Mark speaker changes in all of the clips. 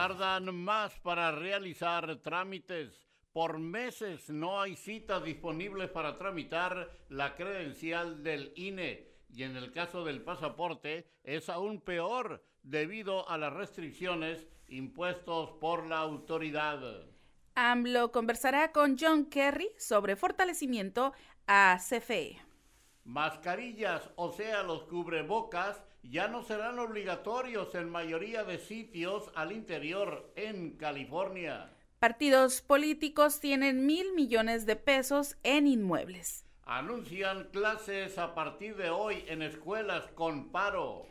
Speaker 1: Tardan más para realizar trámites. Por meses no hay citas disponibles para tramitar la credencial del INE y en el caso del pasaporte es aún peor debido a las restricciones impuestos por la autoridad.
Speaker 2: AMLO conversará con John Kerry sobre fortalecimiento a CFE.
Speaker 1: Mascarillas, o sea, los cubrebocas, ya no serán obligatorios en mayoría de sitios al interior en California.
Speaker 2: Partidos políticos tienen mil millones de pesos en inmuebles.
Speaker 1: Anuncian clases a partir de hoy en escuelas con paro.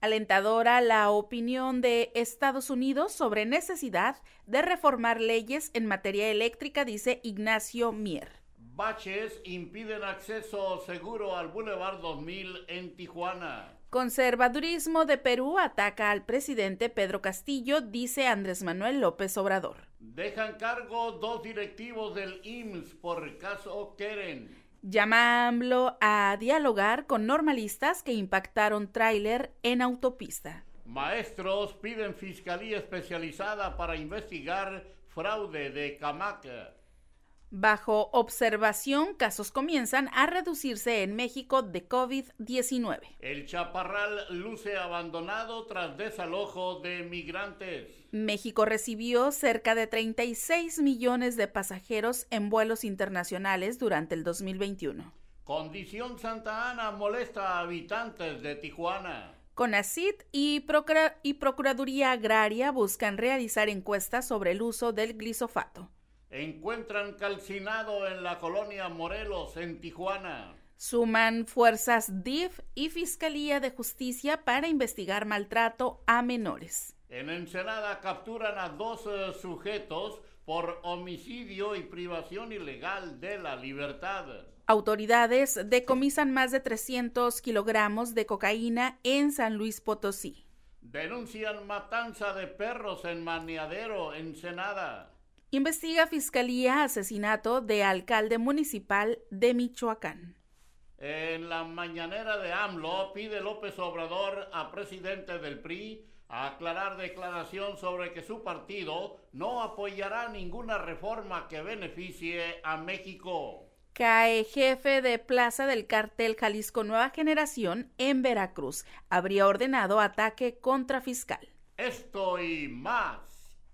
Speaker 2: Alentadora la opinión de Estados Unidos sobre necesidad de reformar leyes en materia eléctrica, dice Ignacio Mier.
Speaker 1: Baches impiden acceso seguro al Boulevard 2000 en Tijuana.
Speaker 2: Conservadurismo de Perú ataca al presidente Pedro Castillo, dice Andrés Manuel López Obrador.
Speaker 1: Dejan cargo dos directivos del IMSS por caso Keren.
Speaker 2: Llama a AMLO a dialogar con normalistas que impactaron tráiler en autopista.
Speaker 1: Maestros piden fiscalía especializada para investigar fraude de Camaca.
Speaker 2: Bajo observación, casos comienzan a reducirse en México de COVID-19.
Speaker 1: El Chaparral luce abandonado tras desalojo de migrantes.
Speaker 2: México recibió cerca de 36 millones de pasajeros en vuelos internacionales durante el 2021.
Speaker 1: Condición Santa Ana molesta a habitantes de Tijuana.
Speaker 2: CONACIT y, y Procuraduría Agraria buscan realizar encuestas sobre el uso del glisofato
Speaker 1: encuentran calcinado en la colonia Morelos, en Tijuana.
Speaker 2: Suman fuerzas DIF y Fiscalía de Justicia para investigar maltrato a menores.
Speaker 1: En Ensenada capturan a dos eh, sujetos por homicidio y privación ilegal de la libertad.
Speaker 2: Autoridades decomisan más de 300 kilogramos de cocaína en San Luis Potosí.
Speaker 1: Denuncian matanza de perros en Maniadero, Ensenada.
Speaker 2: Investiga Fiscalía asesinato de alcalde municipal de Michoacán.
Speaker 1: En la mañanera de AMLO pide López Obrador a presidente del PRI a aclarar declaración sobre que su partido no apoyará ninguna reforma que beneficie a México.
Speaker 2: Cae jefe de plaza del cartel Jalisco Nueva Generación en Veracruz. Habría ordenado ataque contra fiscal.
Speaker 1: Esto y más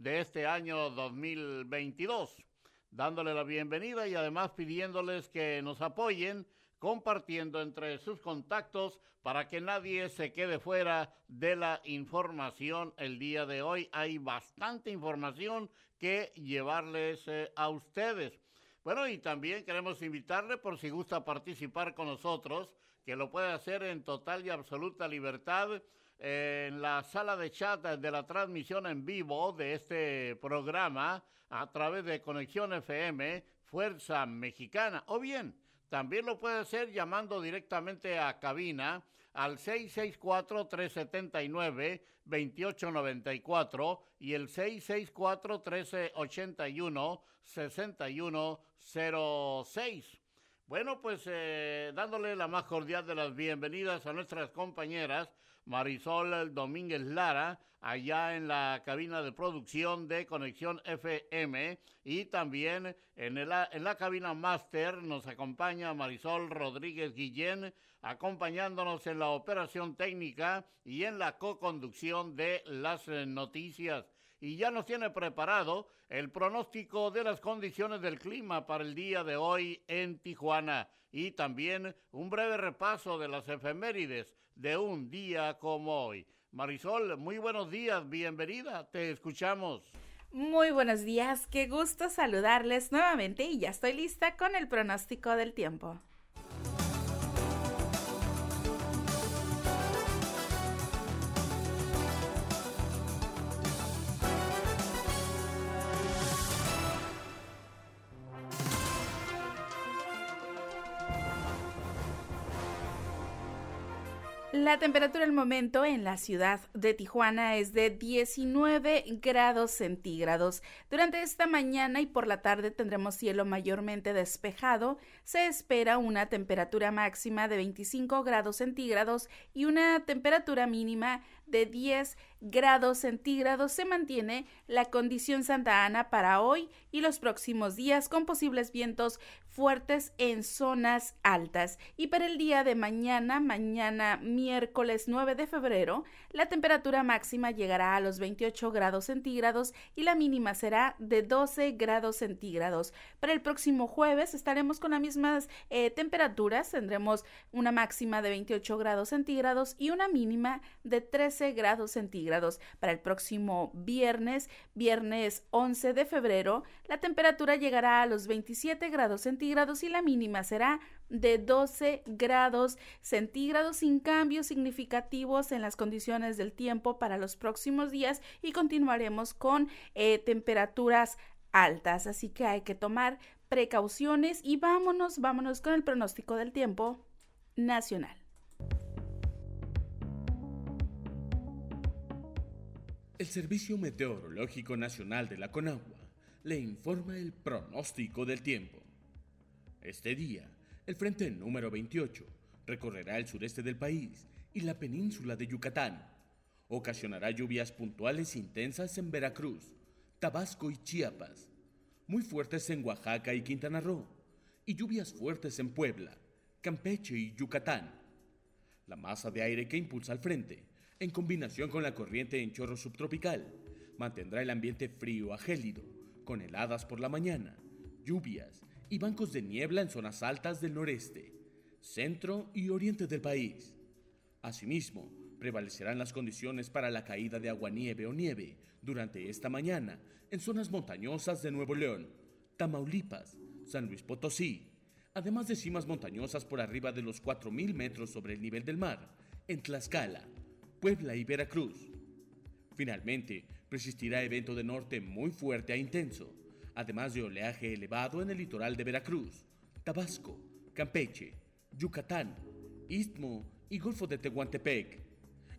Speaker 1: de este año 2022, dándole la bienvenida y además pidiéndoles que nos apoyen compartiendo entre sus contactos para que nadie se quede fuera de la información el día de hoy. Hay bastante información que llevarles eh, a ustedes. Bueno, y también queremos invitarle por si gusta participar con nosotros, que lo puede hacer en total y absoluta libertad en la sala de chat de la transmisión en vivo de este programa a través de Conexión FM Fuerza Mexicana o bien también lo puede hacer llamando directamente a cabina al 664-379-2894 y el 664-1381-6106. Bueno, pues eh, dándole la más cordial de las bienvenidas a nuestras compañeras Marisol Domínguez Lara, allá en la cabina de producción de Conexión FM y también en, en la cabina máster nos acompaña Marisol Rodríguez Guillén, acompañándonos en la operación técnica y en la co-conducción de las eh, noticias. Y ya nos tiene preparado el pronóstico de las condiciones del clima para el día de hoy en Tijuana. Y también un breve repaso de las efemérides de un día como hoy. Marisol, muy buenos días, bienvenida, te escuchamos.
Speaker 2: Muy buenos días, qué gusto saludarles nuevamente y ya estoy lista con el pronóstico del tiempo. La temperatura al momento en la ciudad de Tijuana es de 19 grados centígrados. Durante esta mañana y por la tarde tendremos cielo mayormente despejado. Se espera una temperatura máxima de 25 grados centígrados y una temperatura mínima de 10 grados centígrados se mantiene la condición Santa Ana para hoy y los próximos días con posibles vientos fuertes en zonas altas. Y para el día de mañana, mañana miércoles 9 de febrero, la temperatura máxima llegará a los 28 grados centígrados y la mínima será de 12 grados centígrados. Para el próximo jueves estaremos con las mismas eh, temperaturas, tendremos una máxima de 28 grados centígrados y una mínima de 13 grados centígrados. Para el próximo viernes, viernes 11 de febrero, la temperatura llegará a los 27 grados centígrados y la mínima será de 12 grados centígrados sin cambios significativos en las condiciones del tiempo para los próximos días y continuaremos con eh, temperaturas altas. Así que hay que tomar precauciones y vámonos, vámonos con el pronóstico del tiempo nacional.
Speaker 3: El Servicio Meteorológico Nacional de la Conagua le informa el pronóstico del tiempo. Este día, el frente número 28 recorrerá el sureste del país y la península de Yucatán. Ocasionará lluvias puntuales intensas en Veracruz, Tabasco y Chiapas, muy fuertes en Oaxaca y Quintana Roo, y lluvias fuertes en Puebla, Campeche y Yucatán. La masa de aire que impulsa al frente, en combinación con la corriente en chorro subtropical, mantendrá el ambiente frío a gélido, con heladas por la mañana, lluvias y bancos de niebla en zonas altas del noreste, centro y oriente del país. Asimismo, prevalecerán las condiciones para la caída de aguanieve o nieve durante esta mañana en zonas montañosas de Nuevo León, Tamaulipas, San Luis Potosí, además de cimas montañosas por arriba de los 4.000 metros sobre el nivel del mar, en Tlaxcala, Puebla y Veracruz. Finalmente, persistirá evento de norte muy fuerte e intenso, además de oleaje elevado en el litoral de Veracruz, Tabasco, Campeche, Yucatán, Istmo y Golfo de Tehuantepec.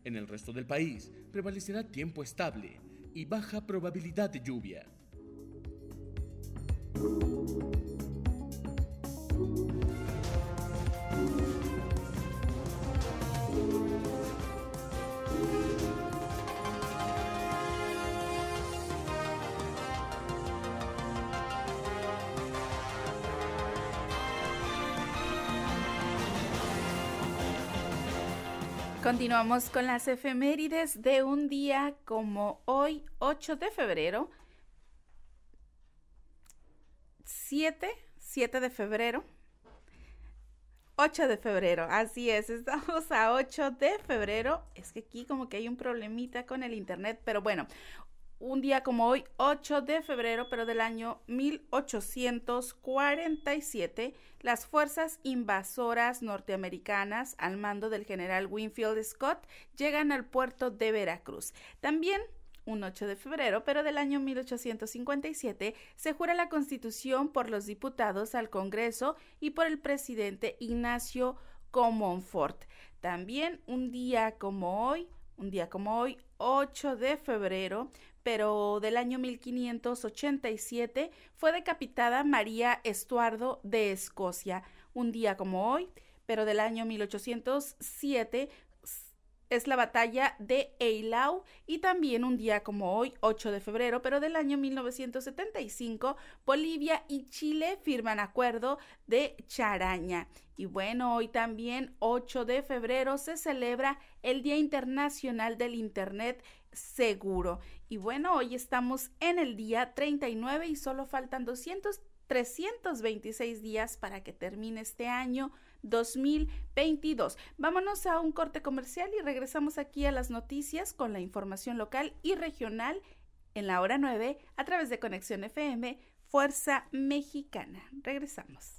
Speaker 3: En el resto del país prevalecerá tiempo estable y baja probabilidad de lluvia.
Speaker 2: Continuamos con las efemérides de un día como hoy, 8 de febrero. 7, 7 de febrero. 8 de febrero, así es, estamos a 8 de febrero. Es que aquí como que hay un problemita con el internet, pero bueno, un día como hoy, 8 de febrero, pero del año 1847, las fuerzas invasoras norteamericanas al mando del general Winfield Scott llegan al puerto de Veracruz. También un 8 de febrero, pero del año 1857, se jura la Constitución por los diputados al Congreso y por el presidente Ignacio Comonfort. También un día como hoy, un día como hoy, 8 de febrero, pero del año 1587 fue decapitada María Estuardo de Escocia. Un día como hoy, pero del año 1807 es la batalla de Eylau y también un día como hoy, 8 de febrero, pero del año 1975, Bolivia y Chile firman acuerdo de Charaña. Y bueno, hoy también, 8 de febrero, se celebra el Día Internacional del Internet Seguro. Y bueno, hoy estamos en el día 39 y solo faltan 200, 326 días para que termine este año 2022. Vámonos a un corte comercial y regresamos aquí a las noticias con la información local y regional en la hora 9 a través de Conexión FM Fuerza Mexicana. Regresamos.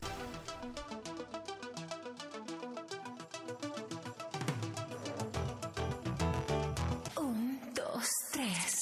Speaker 4: Un, dos, tres.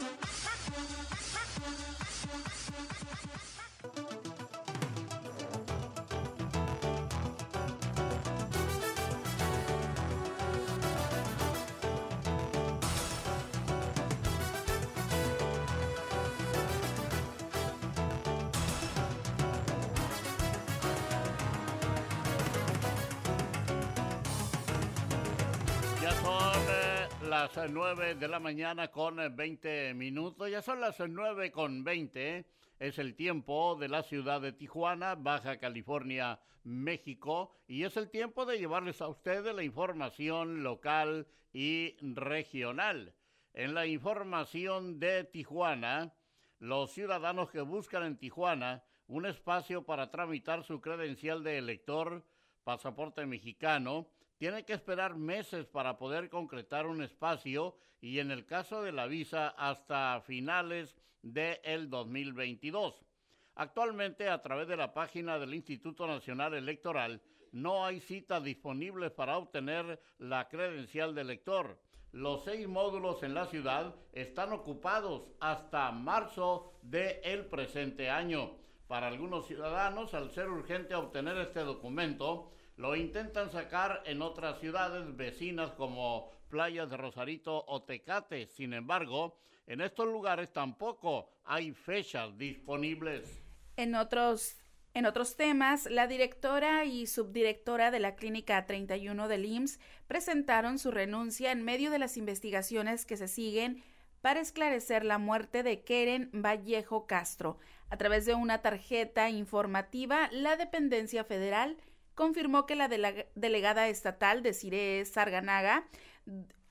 Speaker 1: 9 de la mañana con 20 minutos. Ya son las 9 con 20. Es el tiempo de la ciudad de Tijuana, Baja California, México. Y es el tiempo de llevarles a ustedes la información local y regional. En la información de Tijuana, los ciudadanos que buscan en Tijuana un espacio para tramitar su credencial de elector, pasaporte mexicano, tiene que esperar meses para poder concretar un espacio y en el caso de la visa hasta finales del el 2022. Actualmente a través de la página del Instituto Nacional Electoral no hay citas disponibles para obtener la credencial de elector. Los seis módulos en la ciudad están ocupados hasta marzo del presente año. Para algunos ciudadanos, al ser urgente obtener este documento, lo intentan sacar en otras ciudades vecinas como Playas de Rosarito o Tecate. Sin embargo, en estos lugares tampoco hay fechas disponibles.
Speaker 2: En otros en otros temas, la directora y subdirectora de la Clínica 31 del IMSS presentaron su renuncia en medio de las investigaciones que se siguen para esclarecer la muerte de Keren Vallejo Castro. A través de una tarjeta informativa, la dependencia federal confirmó que la delegada estatal de Cire Sarganaga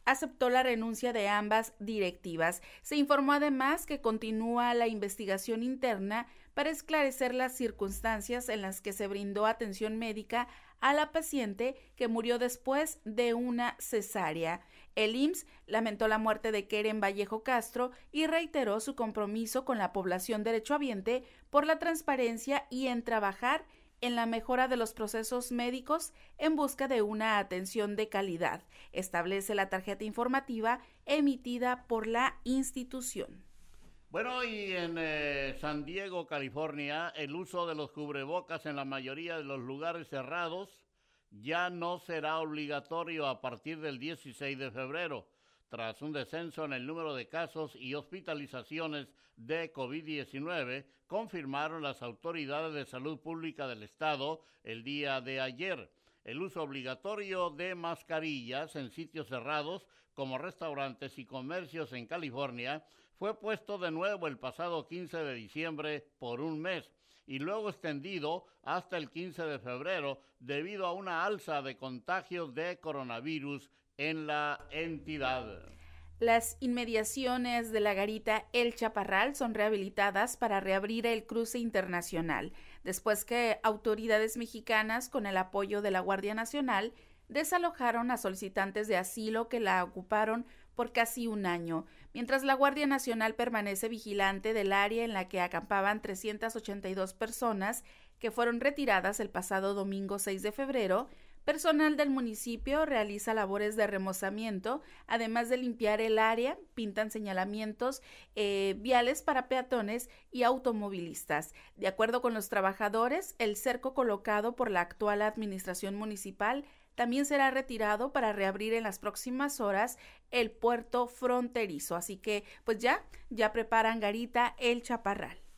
Speaker 2: aceptó la renuncia de ambas directivas. Se informó además que continúa la investigación interna para esclarecer las circunstancias en las que se brindó atención médica a la paciente que murió después de una cesárea. El IMSS lamentó la muerte de Keren Vallejo Castro y reiteró su compromiso con la población derechohabiente por la transparencia y en trabajar en la mejora de los procesos médicos en busca de una atención de calidad, establece la tarjeta informativa emitida por la institución.
Speaker 1: Bueno, y en eh, San Diego, California, el uso de los cubrebocas en la mayoría de los lugares cerrados ya no será obligatorio a partir del 16 de febrero tras un descenso en el número de casos y hospitalizaciones de COVID-19, confirmaron las autoridades de salud pública del estado el día de ayer. El uso obligatorio de mascarillas en sitios cerrados como restaurantes y comercios en California fue puesto de nuevo el pasado 15 de diciembre por un mes y luego extendido hasta el 15 de febrero debido a una alza de contagios de coronavirus en la entidad.
Speaker 2: Las inmediaciones de la garita El Chaparral son rehabilitadas para reabrir el cruce internacional, después que autoridades mexicanas, con el apoyo de la Guardia Nacional, desalojaron a solicitantes de asilo que la ocuparon por casi un año, mientras la Guardia Nacional permanece vigilante del área en la que acampaban 382 personas que fueron retiradas el pasado domingo 6 de febrero Personal del municipio realiza labores de remozamiento, además de limpiar el área, pintan señalamientos eh, viales para peatones y automovilistas. De acuerdo con los trabajadores, el cerco colocado por la actual administración municipal también será retirado para reabrir en las próximas horas el puerto fronterizo. Así que, pues ya, ya preparan Garita el Chaparral.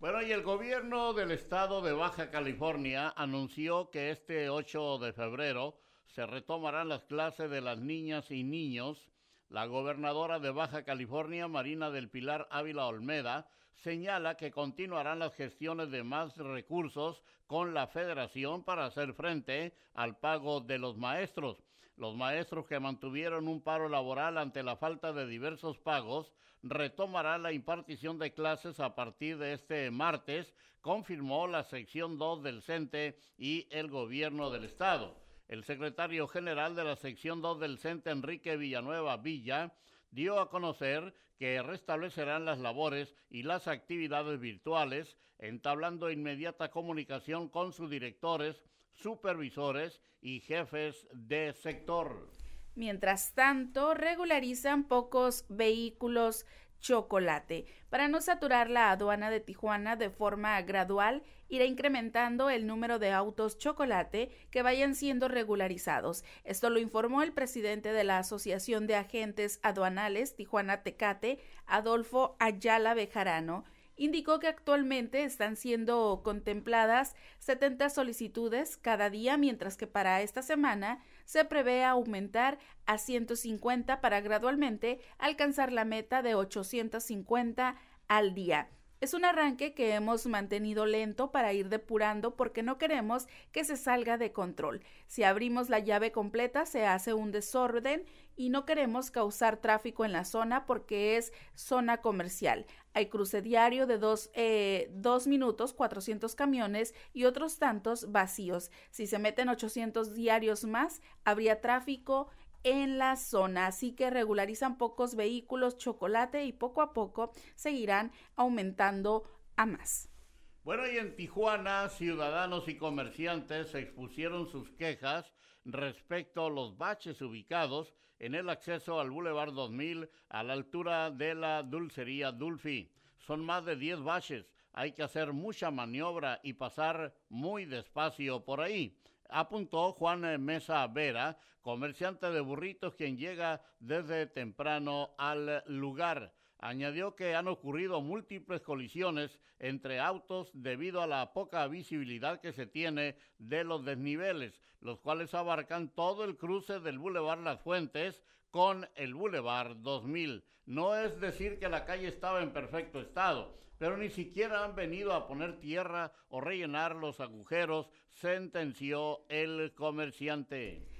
Speaker 1: Bueno, y el gobierno del estado de Baja California anunció que este 8 de febrero se retomarán las clases de las niñas y niños. La gobernadora de Baja California, Marina del Pilar Ávila Olmeda, señala que continuarán las gestiones de más recursos con la federación para hacer frente al pago de los maestros. Los maestros que mantuvieron un paro laboral ante la falta de diversos pagos retomará la impartición de clases a partir de este martes, confirmó la sección 2 del CENTE y el gobierno del estado. El secretario general de la sección 2 del CENTE, Enrique Villanueva Villa, dio a conocer que restablecerán las labores y las actividades virtuales, entablando inmediata comunicación con sus directores, supervisores y jefes de sector.
Speaker 2: Mientras tanto, regularizan pocos vehículos chocolate. Para no saturar la aduana de Tijuana de forma gradual, irá incrementando el número de autos chocolate que vayan siendo regularizados. Esto lo informó el presidente de la Asociación de Agentes Aduanales Tijuana Tecate, Adolfo Ayala Bejarano, indicó que actualmente están siendo contempladas 70 solicitudes cada día, mientras que para esta semana se prevé aumentar a 150 para gradualmente alcanzar la meta de 850 al día. Es un arranque que hemos mantenido lento para ir depurando porque no queremos que se salga de control. Si abrimos la llave completa se hace un desorden y no queremos causar tráfico en la zona porque es zona comercial. Hay cruce diario de dos, eh, dos minutos, 400 camiones y otros tantos vacíos. Si se meten 800 diarios más, habría tráfico en la zona, así que regularizan pocos vehículos chocolate y poco a poco seguirán aumentando a más.
Speaker 1: Bueno, y en Tijuana, ciudadanos y comerciantes expusieron sus quejas respecto a los baches ubicados en el acceso al Boulevard 2000 a la altura de la dulcería Dulfi. Son más de 10 baches, hay que hacer mucha maniobra y pasar muy despacio por ahí apuntó Juan Mesa Vera, comerciante de burritos quien llega desde temprano al lugar. Añadió que han ocurrido múltiples colisiones entre autos debido a la poca visibilidad que se tiene de los desniveles, los cuales abarcan todo el cruce del Boulevard Las Fuentes con el Boulevard 2000. No es decir que la calle estaba en perfecto estado, pero ni siquiera han venido a poner tierra o rellenar los agujeros, sentenció el comerciante.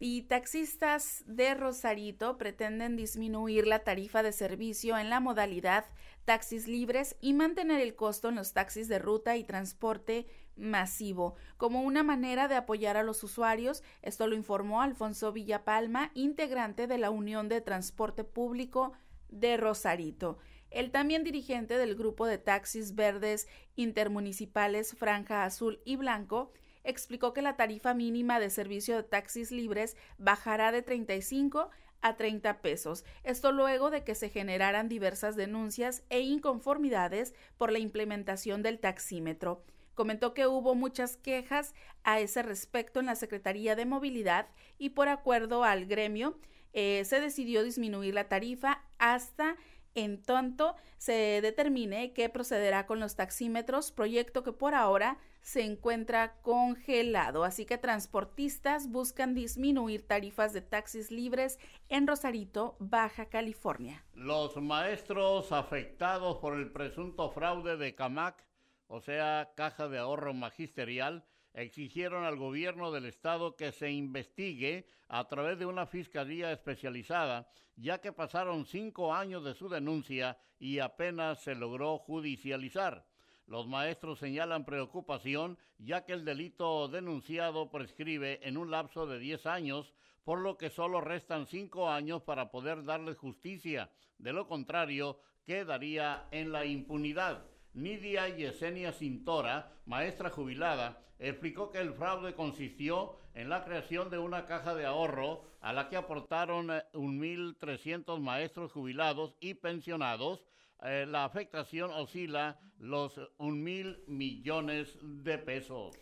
Speaker 2: Y taxistas de Rosarito pretenden disminuir la tarifa de servicio en la modalidad taxis libres y mantener el costo en los taxis de ruta y transporte masivo, como una manera de apoyar a los usuarios. Esto lo informó Alfonso Villapalma, integrante de la Unión de Transporte Público de Rosarito. El también dirigente del grupo de taxis verdes intermunicipales Franja Azul y Blanco explicó que la tarifa mínima de servicio de taxis libres bajará de 35 a 30 pesos. Esto luego de que se generaran diversas denuncias e inconformidades por la implementación del taxímetro. Comentó que hubo muchas quejas a ese respecto en la Secretaría de Movilidad y por acuerdo al gremio eh, se decidió disminuir la tarifa hasta en tanto se determine qué procederá con los taxímetros, proyecto que por ahora se encuentra congelado. Así que transportistas buscan disminuir tarifas de taxis libres en Rosarito, Baja California.
Speaker 1: Los maestros afectados por el presunto fraude de CAMAC, o sea, Caja de Ahorro Magisterial, exigieron al gobierno del estado que se investigue a través de una fiscalía especializada, ya que pasaron cinco años de su denuncia y apenas se logró judicializar. Los maestros señalan preocupación ya que el delito denunciado prescribe en un lapso de 10 años, por lo que solo restan cinco años para poder darles justicia. De lo contrario, quedaría en la impunidad. Nidia Yesenia Cintora, maestra jubilada, explicó que el fraude consistió en la creación de una caja de ahorro a la que aportaron 1.300 eh, maestros jubilados y pensionados. Eh, la afectación oscila los 1.000 millones de pesos.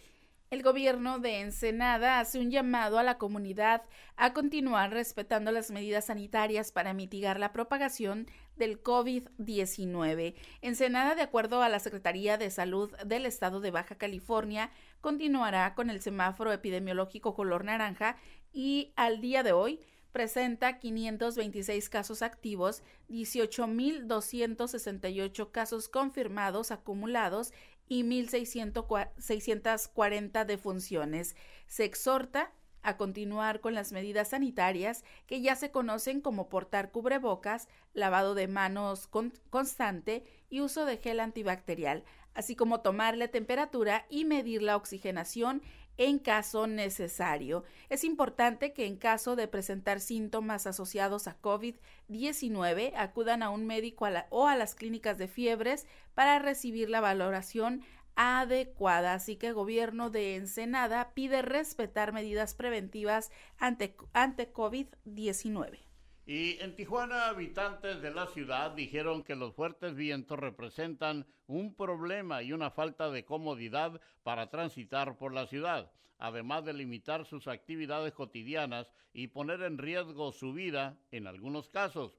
Speaker 2: El gobierno de Ensenada hace un llamado a la comunidad a continuar respetando las medidas sanitarias para mitigar la propagación del COVID-19. Ensenada, de acuerdo a la Secretaría de Salud del Estado de Baja California, continuará con el semáforo epidemiológico color naranja y al día de hoy presenta 526 casos activos, 18.268 casos confirmados acumulados y 1.640 defunciones. Se exhorta a continuar con las medidas sanitarias que ya se conocen como portar cubrebocas, lavado de manos constante y uso de gel antibacterial, así como tomar la temperatura y medir la oxigenación en caso necesario. Es importante que en caso de presentar síntomas asociados a COVID-19 acudan a un médico o a las clínicas de fiebres para recibir la valoración adecuada. Así que el gobierno de Ensenada pide respetar medidas preventivas ante, ante COVID-19.
Speaker 1: Y en Tijuana, habitantes de la ciudad dijeron que los fuertes vientos representan un problema y una falta de comodidad para transitar por la ciudad, además de limitar sus actividades cotidianas y poner en riesgo su vida en algunos casos.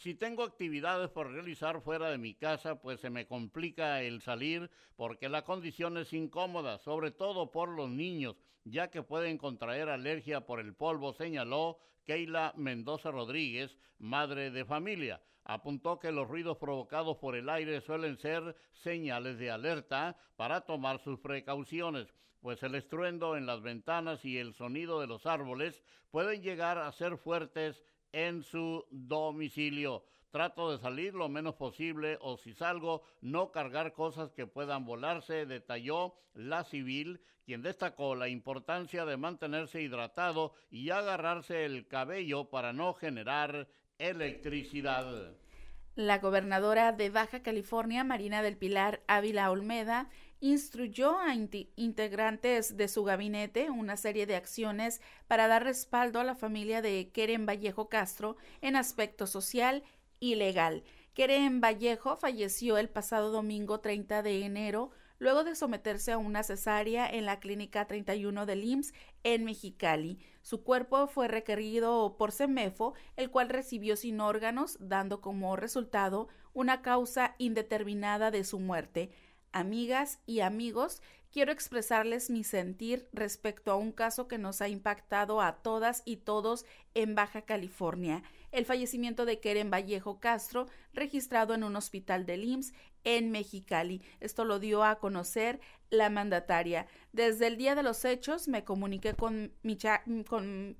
Speaker 1: Si tengo actividades por realizar fuera de mi casa, pues se me complica el salir porque la condición es incómoda, sobre todo por los niños, ya que pueden contraer alergia por el polvo, señaló Keila Mendoza Rodríguez, madre de familia. Apuntó que los ruidos provocados por el aire suelen ser señales de alerta para tomar sus precauciones, pues el estruendo en las ventanas y el sonido de los árboles pueden llegar a ser fuertes en su domicilio. Trato de salir lo menos posible o si salgo no cargar cosas que puedan volarse, detalló la civil, quien destacó la importancia de mantenerse hidratado y agarrarse el cabello para no generar electricidad.
Speaker 2: La gobernadora de Baja California, Marina del Pilar Ávila Olmeda, instruyó a integrantes de su gabinete una serie de acciones para dar respaldo a la familia de Keren Vallejo Castro en aspecto social y legal. Keren Vallejo falleció el pasado domingo 30 de enero luego de someterse a una cesárea en la clínica 31 del IMSS en Mexicali. Su cuerpo fue requerido por Semefo, el cual recibió sin órganos, dando como resultado una causa indeterminada de su muerte. Amigas y amigos, quiero expresarles mi sentir respecto a un caso que nos ha impactado a todas y todos en Baja California, el fallecimiento de Keren Vallejo Castro, registrado en un hospital del IMSS en Mexicali. Esto lo dio a conocer la mandataria. Desde el día de los hechos me comuniqué con Micha, con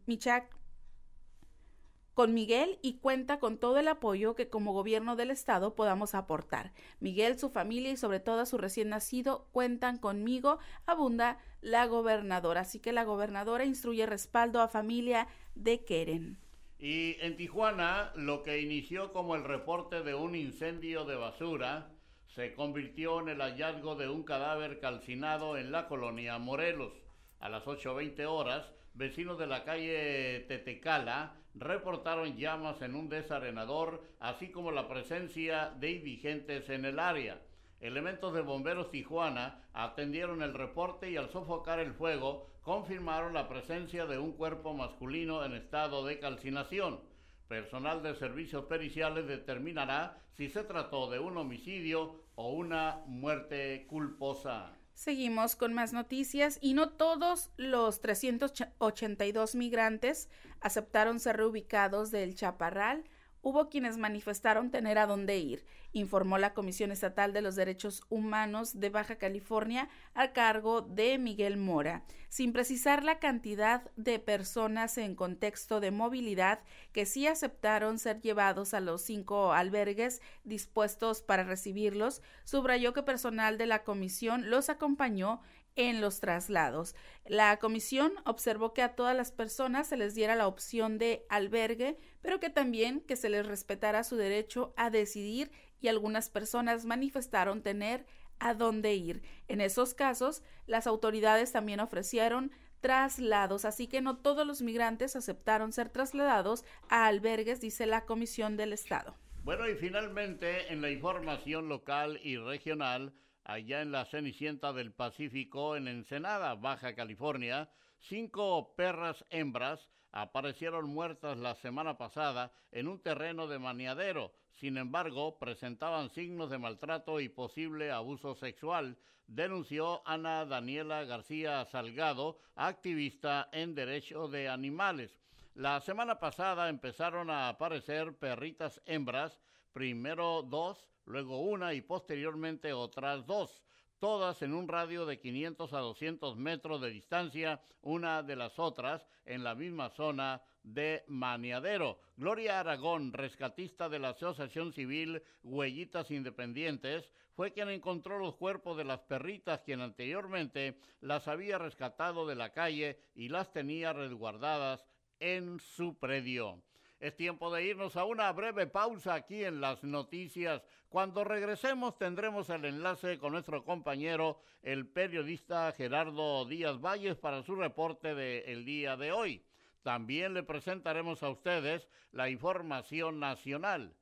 Speaker 2: con Miguel y cuenta con todo el apoyo que como gobierno del estado podamos aportar. Miguel, su familia y sobre todo su recién nacido cuentan conmigo, abunda la gobernadora. Así que la gobernadora instruye respaldo a familia de Keren.
Speaker 1: Y en Tijuana, lo que inició como el reporte de un incendio de basura se convirtió en el hallazgo de un cadáver calcinado en la colonia Morelos. A las 8.20 horas, vecinos de la calle Tetecala reportaron llamas en un desarenador, así como la presencia de indigentes en el área. Elementos de Bomberos Tijuana atendieron el reporte y al sofocar el fuego confirmaron la presencia de un cuerpo masculino en estado de calcinación. Personal de servicios periciales determinará si se trató de un homicidio o una muerte culposa.
Speaker 2: Seguimos con más noticias y no todos los 382 migrantes aceptaron ser reubicados del Chaparral hubo quienes manifestaron tener a dónde ir, informó la Comisión Estatal de los Derechos Humanos de Baja California a cargo de Miguel Mora, sin precisar la cantidad de personas en contexto de movilidad que sí aceptaron ser llevados a los cinco albergues dispuestos para recibirlos, subrayó que personal de la comisión los acompañó en los traslados. La comisión observó que a todas las personas se les diera la opción de albergue, pero que también que se les respetara su derecho a decidir y algunas personas manifestaron tener a dónde ir. En esos casos, las autoridades también ofrecieron traslados, así que no todos los migrantes aceptaron ser trasladados a albergues, dice la Comisión del Estado.
Speaker 1: Bueno, y finalmente, en la información local y regional, allá en la Cenicienta del Pacífico, en Ensenada, Baja California, cinco perras hembras aparecieron muertas la semana pasada en un terreno de maniadero. Sin embargo, presentaban signos de maltrato y posible abuso sexual, denunció Ana Daniela García Salgado, activista en derecho de animales. La semana pasada empezaron a aparecer perritas hembras, primero dos, luego una y posteriormente otras dos. todas en un radio de 500 a 200 metros de distancia una de las otras en la misma zona de Maniadero. Gloria Aragón, rescatista de la Asociación Civil Huellitas Independientes, fue quien encontró los cuerpos de las perritas quien anteriormente las había rescatado de la calle y las tenía resguardadas en su predio. Es tiempo de irnos a una breve pausa aquí en las noticias. Cuando regresemos tendremos el enlace con nuestro compañero, el periodista Gerardo Díaz Valles, para su reporte del día de hoy. También le presentaremos a ustedes la información nacional.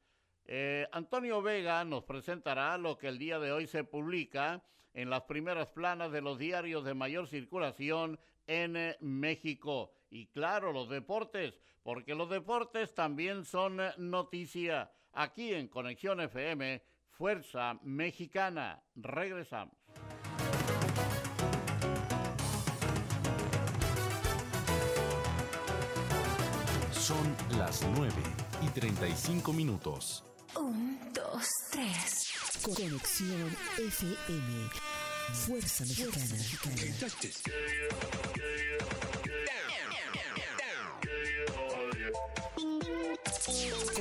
Speaker 1: Eh, Antonio Vega nos presentará lo que el día de hoy se publica en las primeras planas de los diarios de mayor circulación en México. Y claro, los deportes, porque los deportes también son eh, noticia. Aquí en Conexión FM, Fuerza Mexicana. Regresamos.
Speaker 5: Son las 9 y 35 minutos.
Speaker 4: Un, dos, tres. Conexión FM. Fuerza Mexicana.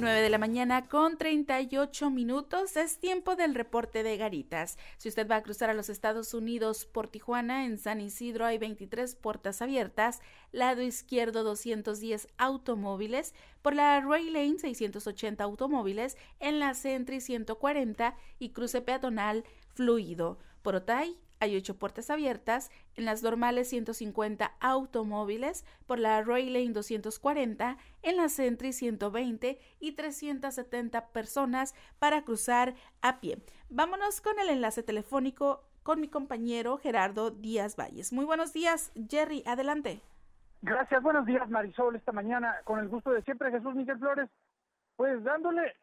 Speaker 2: 9 de la mañana con 38 minutos. Es tiempo del reporte de Garitas. Si usted va a cruzar a los Estados Unidos por Tijuana, en San Isidro hay 23 puertas abiertas, lado izquierdo 210 automóviles, por la Ray Lane 680 automóviles, en la Sentry 140 y cruce peatonal fluido. Por Otay hay ocho puertas abiertas, en las normales 150 automóviles, por la Roy Lane 240, en la Sentry 120 y 370 personas para cruzar a pie. Vámonos con el enlace telefónico con mi compañero Gerardo Díaz Valles. Muy buenos días, Jerry, adelante.
Speaker 6: Gracias, buenos días Marisol, esta mañana con el gusto de siempre Jesús Miguel Flores, pues dándole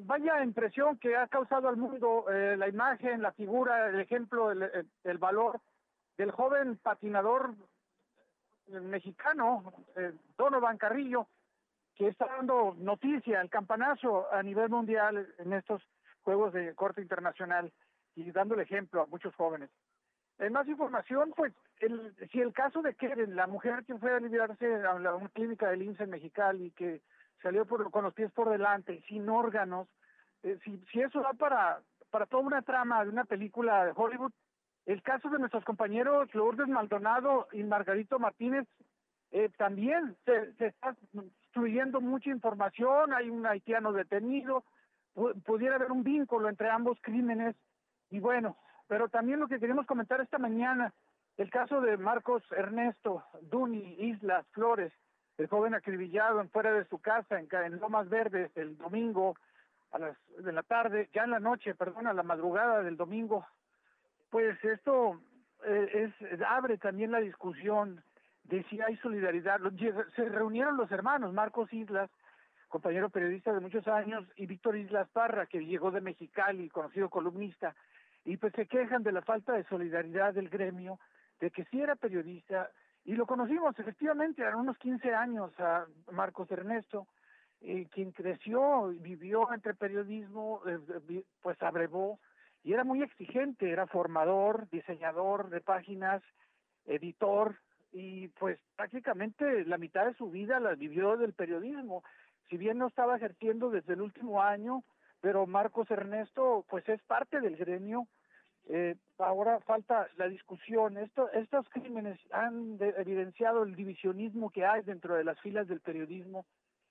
Speaker 6: vaya impresión que ha causado al mundo eh, la imagen, la figura, el ejemplo, el, valor del joven patinador mexicano, eh, Donovan Carrillo, que está dando noticia, el campanazo a nivel mundial en estos Juegos de Corte Internacional y dando el ejemplo a muchos jóvenes. En más información, pues, el, si el caso de Keren, la mujer que fue a liberarse a la, una clínica del INSE en Mexicali, que salió por, con los pies por delante, sin órganos, eh, si, si eso da para, para toda una trama de una película de Hollywood, el caso de nuestros compañeros Lourdes Maldonado y Margarito Martínez eh, también se, está destruyendo mucha información, hay un haitiano detenido, pudiera haber un vínculo entre ambos crímenes y bueno, pero también lo que queremos comentar esta mañana, el caso de Marcos Ernesto Duni Islas Flores, el joven acribillado en fuera de su casa en, en Lomas Verdes el domingo a las de la tarde, ya en la noche, perdón, a la madrugada del domingo, pues esto eh, es abre también la discusión de si hay solidaridad. Se reunieron los hermanos Marcos Islas, compañero periodista de muchos años, y Víctor Islas Parra, que llegó de Mexicali, conocido columnista, y pues se quejan de la falta de solidaridad del gremio, de que si era periodista, y lo conocimos efectivamente a unos 15 años a Marcos Ernesto, eh, quien creció vivió entre periodismo, eh, pues abrevó y era muy exigente, era formador, diseñador de páginas, editor y pues prácticamente la mitad de su vida la vivió del periodismo. Si bien no estaba ejerciendo desde el último año, pero Marcos Ernesto pues es parte del gremio eh, ahora falta la discusión. Esto, estos crímenes han evidenciado el divisionismo que hay dentro de las filas del periodismo,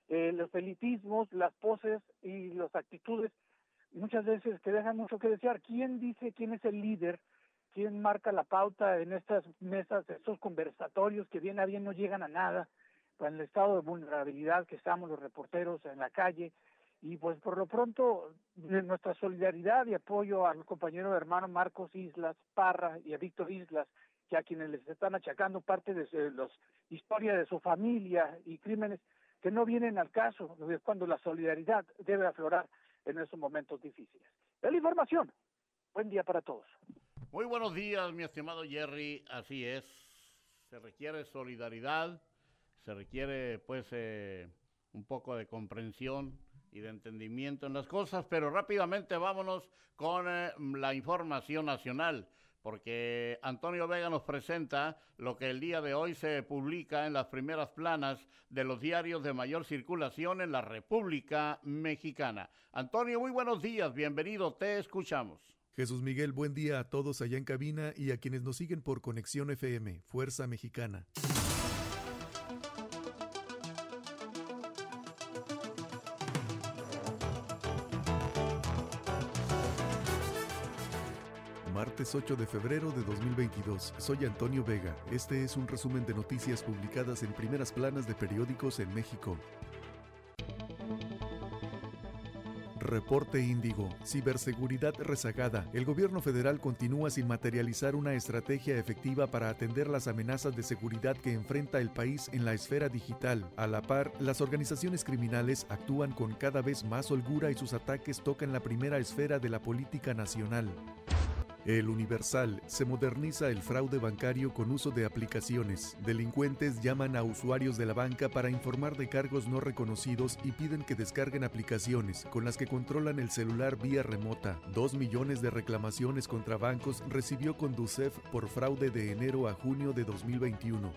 Speaker 6: eh, los elitismos, las poses y las actitudes, muchas veces que dejan mucho que desear. ¿Quién dice quién es el líder? ¿Quién marca la pauta en estas mesas, estos conversatorios que bien a bien no llegan a nada? En el estado de vulnerabilidad que estamos los reporteros en la calle, Y pues por lo pronto, nuestra solidaridad y apoyo al compañero hermano Marcos Islas Parra y a Víctor Islas, que a quienes les están achacando parte de los historia de su familia y crímenes que no vienen al caso, cuando la solidaridad debe aflorar en esos momentos difíciles. Es la información. Buen día para todos.
Speaker 1: Muy buenos días, mi estimado Jerry. Así es. Se requiere solidaridad, se requiere pues eh, un poco de comprensión y de entendimiento en las cosas, pero rápidamente vámonos con eh, la información nacional porque Antonio Vega nos presenta lo que el día de hoy se publica en las primeras planas de los diarios de mayor circulación en la República Mexicana. Antonio, muy buenos días, bienvenido, te escuchamos.
Speaker 7: Jesús Miguel, buen día a todos allá en cabina y a quienes nos siguen por Conexión FM, Fuerza Mexicana. Martes 8 de febrero de 2022. Soy Antonio Vega. Este es un resumen de noticias publicadas en primeras planas de periódicos en México. Reporte Índigo. Ciberseguridad rezagada. El gobierno federal continúa sin materializar una estrategia efectiva para atender las amenazas de seguridad que enfrenta el país en la esfera digital. A la par, las organizaciones criminales actúan con cada vez más holgura y sus ataques tocan la primera esfera de la política nacional. El Universal se moderniza el fraude bancario con uso de aplicaciones. Delincuentes llaman a usuarios de la banca para informar de cargos no reconocidos y piden que descarguen aplicaciones con las que controlan el celular vía remota. Dos millones de reclamaciones contra bancos recibió Conducef por fraude de enero a junio de 2021.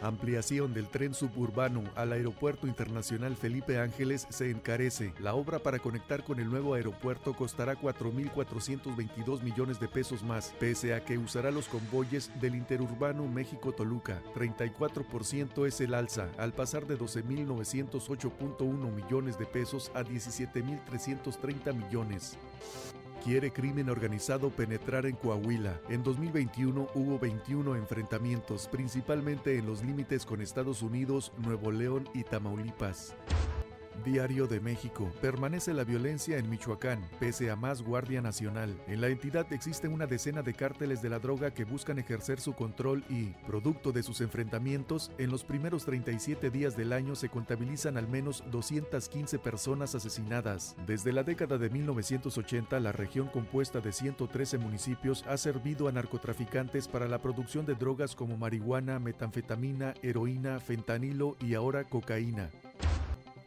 Speaker 7: Ampliación del tren suburbano al Aeropuerto Internacional Felipe Ángeles se encarece. La obra para conectar con el nuevo aeropuerto costará 4.422 millones de pesos más, pese a que usará los convoyes del interurbano México-Toluca. 34% es el alza, al pasar de 12.908.1 millones de pesos a 17.330 millones quiere crimen organizado penetrar en Coahuila. En 2021 hubo 21 enfrentamientos, principalmente en los límites con Estados Unidos, Nuevo León y Tamaulipas. Diario de México. Permanece la violencia en Michoacán, pese a más Guardia Nacional. En la entidad existen una decena de cárteles de la droga que buscan ejercer su control y, producto de sus enfrentamientos, en los primeros 37 días del año se contabilizan al menos 215 personas asesinadas. Desde la década de 1980, la región compuesta de 113 municipios ha servido a narcotraficantes para la producción de drogas como marihuana, metanfetamina, heroína, fentanilo y ahora cocaína.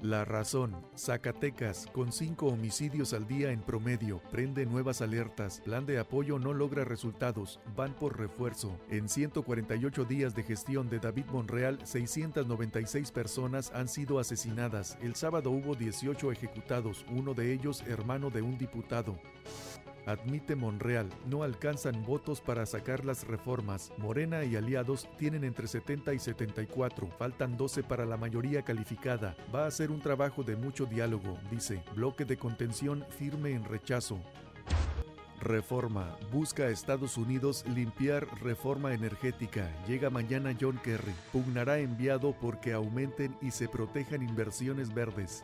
Speaker 7: La razón, Zacatecas, con cinco homicidios al día en promedio, prende nuevas alertas. Plan de apoyo no logra resultados, van por refuerzo. En 148 días de gestión de David Monreal, 696 personas han sido asesinadas. El sábado hubo 18 ejecutados, uno de ellos hermano de un diputado. Admite Monreal, no alcanzan votos para sacar las reformas. Morena y aliados tienen entre 70 y 74, faltan 12 para la mayoría calificada. Va a ser un trabajo de mucho diálogo, dice. Bloque de contención firme en rechazo. Reforma. Busca a Estados Unidos limpiar reforma energética. Llega mañana John Kerry. Pugnará enviado porque aumenten y se protejan inversiones verdes.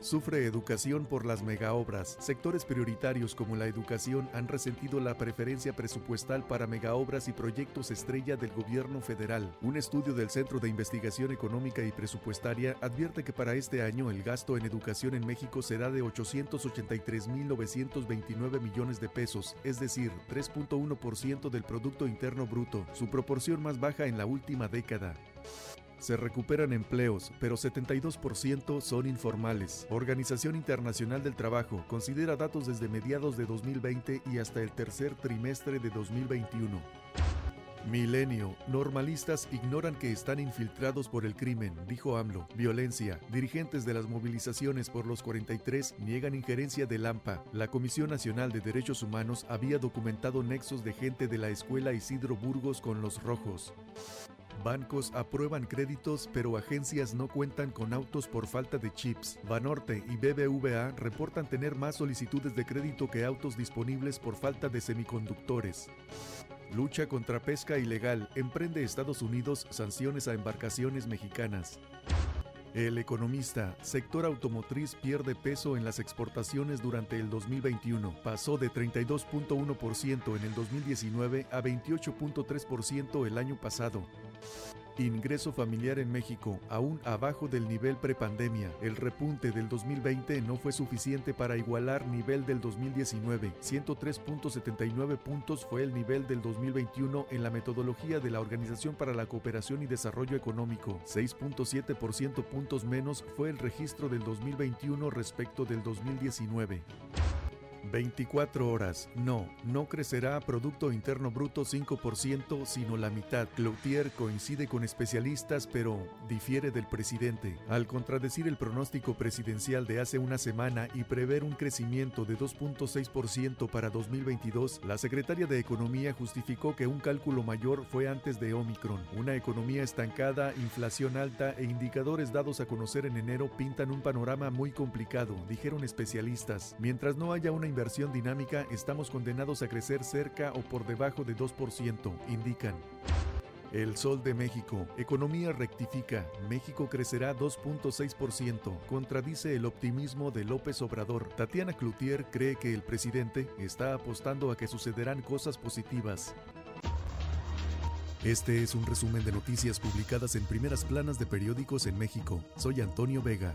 Speaker 7: Sufre educación por las megaobras. Sectores prioritarios como la educación han resentido la preferencia presupuestal para megaobras y proyectos estrella del gobierno federal. Un estudio del Centro de Investigación Económica y Presupuestaria advierte que para este año el gasto en educación en México será de 883.929 millones de pesos, es decir, 3.1% del Producto Interno Bruto, su proporción más baja en la última década. Se recuperan empleos, pero 72% son informales. Organización Internacional del Trabajo considera datos desde mediados de 2020 y hasta el tercer trimestre de 2021. Milenio. Normalistas ignoran que están infiltrados por el crimen, dijo AMLO. Violencia. Dirigentes de las movilizaciones por los 43 niegan injerencia de Lampa. La Comisión Nacional de Derechos Humanos había documentado nexos de gente de la escuela Isidro Burgos con los rojos. Bancos aprueban créditos, pero agencias no cuentan con autos por falta de chips. Banorte y BBVA reportan tener más solicitudes de crédito que autos disponibles por falta de semiconductores. Lucha contra pesca ilegal. Emprende Estados Unidos sanciones a embarcaciones mexicanas. El economista, sector automotriz pierde peso en las exportaciones durante el 2021. Pasó de 32.1% en el 2019 a 28.3% el año pasado. Ingreso familiar en México, aún abajo del nivel prepandemia. El repunte del 2020 no fue suficiente para igualar nivel del 2019. 103.79 puntos fue el nivel del 2021 en la metodología de la Organización para la Cooperación y Desarrollo Económico. 6.7% puntos menos fue el registro del 2021 respecto del 2019. 24 horas. No, no crecerá Producto Interno Bruto 5%, sino la mitad. Cloutier coincide con especialistas, pero difiere del presidente. Al contradecir el pronóstico presidencial de hace una semana y prever un crecimiento de 2.6% para 2022, la secretaria de Economía justificó que un cálculo mayor fue antes de Omicron. Una economía estancada, inflación alta e indicadores dados a conocer en enero pintan un panorama muy complicado, dijeron especialistas. Mientras no haya una inversión dinámica, estamos condenados a crecer cerca o por debajo de 2%, indican. El Sol de México. Economía rectifica. México crecerá 2.6%. Contradice el optimismo de López Obrador. Tatiana Cloutier cree que el presidente está apostando a que sucederán cosas positivas. Este es un resumen de noticias publicadas en primeras planas de periódicos en México. Soy Antonio Vega.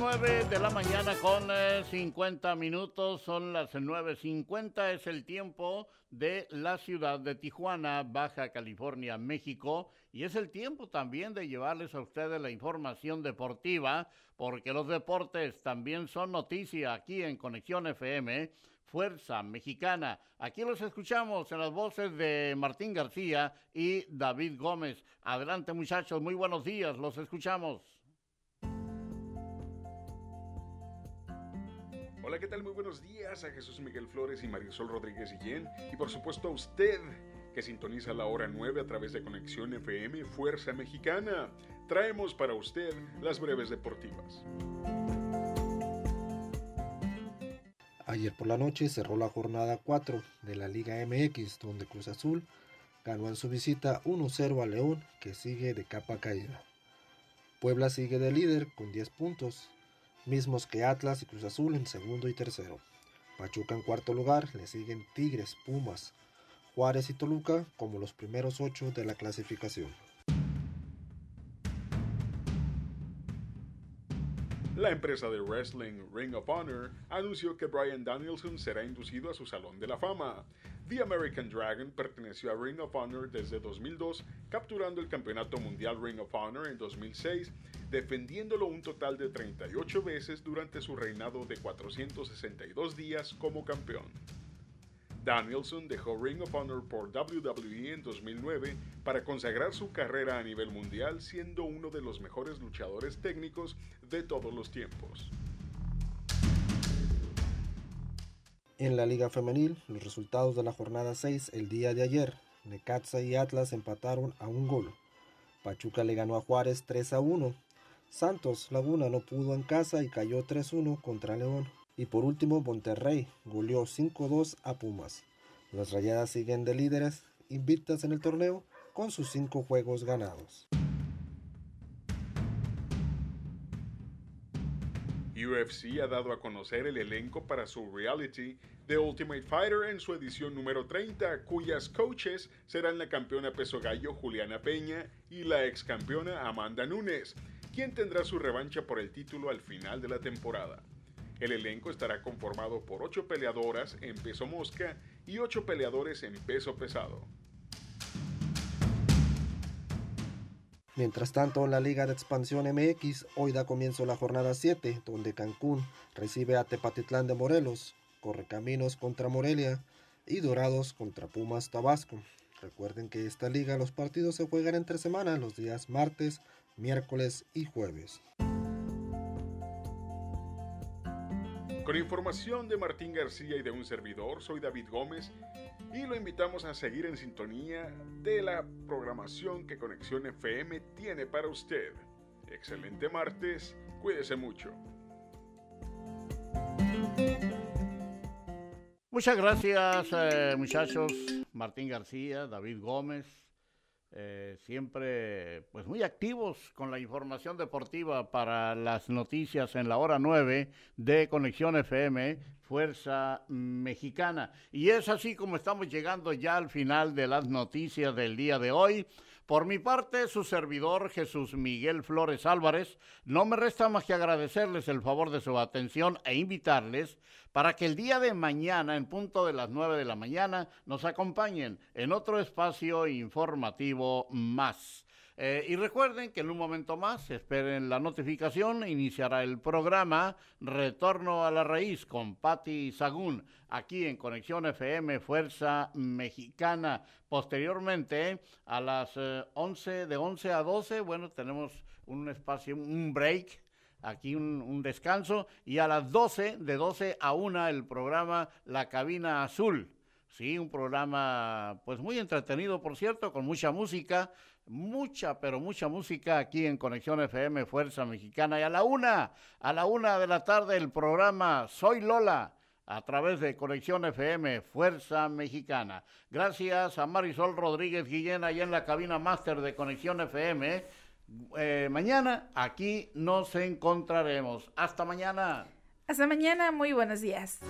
Speaker 1: 9 de la mañana con eh, 50 minutos, son las 9.50, es el tiempo de la ciudad de Tijuana, Baja California, México, y es el tiempo también de llevarles a ustedes la información deportiva, porque los deportes también son noticia aquí en Conexión FM, Fuerza Mexicana. Aquí los escuchamos en las voces de Martín García y David Gómez. Adelante muchachos, muy buenos días, los escuchamos.
Speaker 8: Hola, ¿qué tal? Muy buenos días a Jesús Miguel Flores y Marisol Rodríguez Guillén. Y por supuesto a usted, que sintoniza la hora 9 a través de Conexión FM Fuerza Mexicana. Traemos para usted las breves deportivas.
Speaker 9: Ayer por la noche cerró la jornada 4 de la Liga MX, donde Cruz Azul ganó en su visita 1-0 a León, que sigue de capa caída. Puebla sigue de líder con 10 puntos, mismos que Atlas y Cruz Azul en segundo y tercero. Pachuca en cuarto lugar, le siguen Tigres, Pumas, Juárez y Toluca como los primeros ocho de la clasificación.
Speaker 8: La empresa de wrestling Ring of Honor anunció que Brian Danielson será inducido a su Salón de la Fama. The American Dragon perteneció a Ring of Honor desde 2002, capturando el Campeonato Mundial Ring of Honor en 2006, defendiéndolo un total de 38 veces durante su reinado de 462 días como campeón. Danielson dejó Ring of Honor por WWE en 2009 para consagrar su carrera a nivel mundial siendo uno de los mejores luchadores técnicos de todos los tiempos.
Speaker 9: En la Liga Femenil, los resultados de la jornada 6 el día de ayer, Necaxa y Atlas empataron a un gol. Pachuca le ganó a Juárez 3 a 1. Santos Laguna no pudo en casa y cayó 3-1 contra León. Y por último, Monterrey goleó 5-2 a Pumas. Las rayadas siguen de líderes, invictas en el torneo, con sus 5 juegos ganados.
Speaker 8: UFC ha dado a conocer el elenco para su reality The Ultimate Fighter en su edición número 30, cuyas coaches serán la campeona peso gallo Juliana Peña y la ex campeona Amanda Nunes, quien tendrá su revancha por el título al final de la temporada. El elenco estará conformado por 8 peleadoras en peso mosca y 8 peleadores en peso pesado.
Speaker 9: Mientras tanto, la Liga de Expansión MX, hoy da comienzo la jornada 7, donde Cancún recibe a Tepatitlán de Morelos, Correcaminos contra Morelia y Dorados contra Pumas Tabasco. Recuerden que esta liga los partidos se juegan entre semana los días martes, miércoles y jueves.
Speaker 8: Con información de Martín García y de un servidor, soy David Gómez y lo invitamos a seguir en sintonía de la programación que Conexión FM tiene para usted. Excelente martes, cuídese mucho.
Speaker 1: Muchas gracias eh, muchachos, Martín García, David Gómez, eh, siempre pues muy activos con la información deportiva para las noticias en la hora 9 de Conexión FM, Fuerza Mexicana. Y es así como estamos llegando ya al final de las noticias del día de hoy. Por mi parte, su servidor Jesús Miguel Flores Álvarez, no me resta más que agradecerles el favor de su atención e invitarles para que el día de mañana, en punto de las 9 de la mañana, nos acompañen en otro espacio informativo más. Eh, y recuerden que en un momento más, esperen la notificación, iniciará el programa Retorno a la Raíz con Patti Sagún, aquí en Conexión FM Fuerza Mexicana. Posteriormente, a las 11, eh, de 11 a 12, bueno, tenemos un espacio, un break aquí un, un, descanso y a las 12, de 12 a 1 el programa La Cabina Azul. Sí, un programa pues muy entretenido, por cierto, con mucha música, mucha, pero mucha música aquí en Conexión FM Fuerza Mexicana. Y a la una, a la una de la tarde el programa Soy Lola a través de Conexión FM Fuerza Mexicana. Gracias a Marisol Rodríguez Guillén allá en la cabina máster de Conexión FM. Eh, mañana aquí nos encontraremos. Hasta mañana.
Speaker 2: Hasta mañana, muy buenos días.